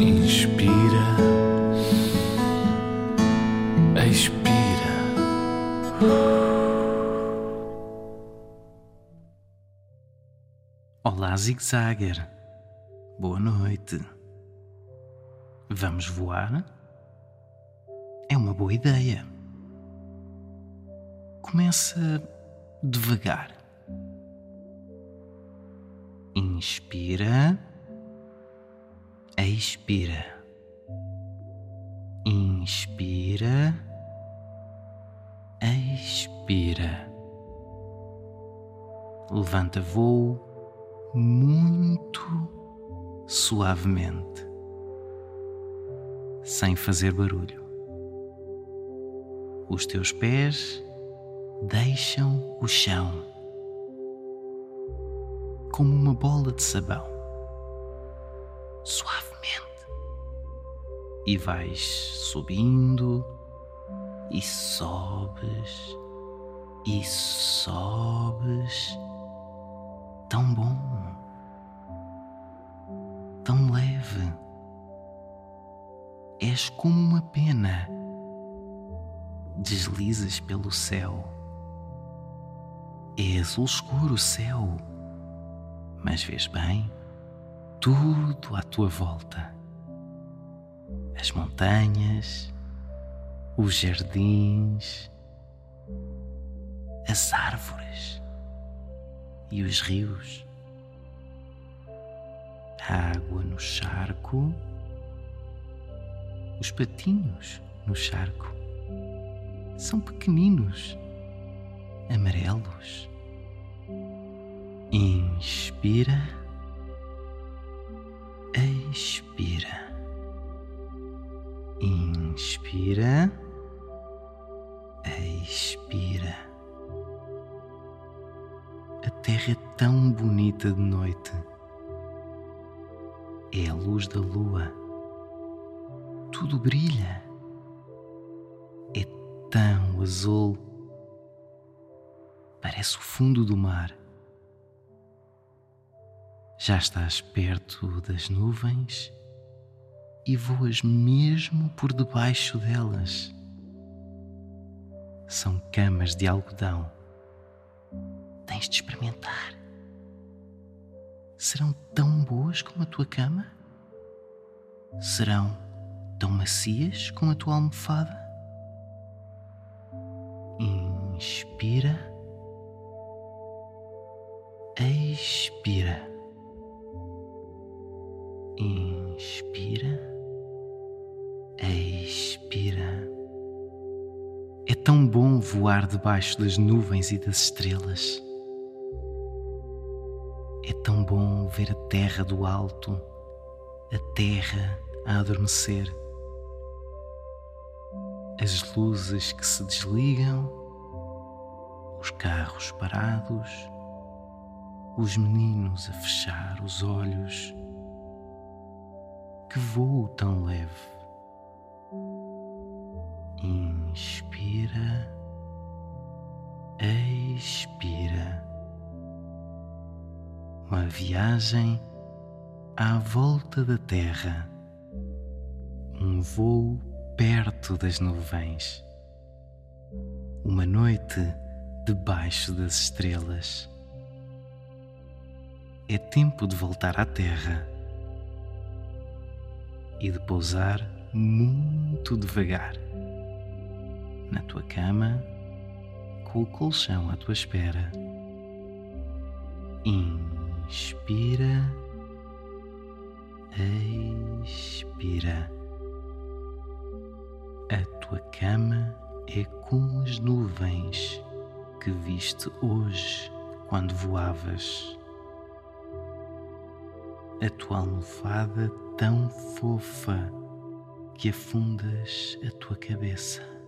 Inspira, expira. Olá, Zig Zagger. Boa noite. Vamos voar? É uma boa ideia. Começa devagar. Inspira, expira. Inspira, expira. Levanta voo muito suavemente, sem fazer barulho. Os teus pés deixam o chão como uma bola de sabão, suavemente, e vais subindo e sobes e sobes tão bom, tão leve. És como uma pena. Deslizas pelo céu. É azul escuro o céu, mas vês bem tudo à tua volta: as montanhas, os jardins, as árvores e os rios, a água no charco, os patinhos no charco. São pequeninos, amarelos. Inspira, expira. A terra é tão bonita de noite. É a luz da lua. Tudo brilha. É tão azul. Parece o fundo do mar. Já estás perto das nuvens e voas mesmo por debaixo delas. São camas de algodão tens de experimentar. Serão tão boas como a tua cama? Serão tão macias como a tua almofada? Inspira, expira. Tão bom voar debaixo das nuvens e das estrelas. É tão bom ver a terra do alto, a terra a adormecer, as luzes que se desligam, os carros parados, os meninos a fechar os olhos. Que voo tão leve. Inspira, expira. Uma viagem à volta da Terra, um voo perto das nuvens, uma noite debaixo das estrelas. É tempo de voltar à Terra e de pousar muito devagar na tua cama com o colchão à tua espera. Inspira, expira. A tua cama é como as nuvens que viste hoje quando voavas. A tua almofada tão fofa que afundas a tua cabeça.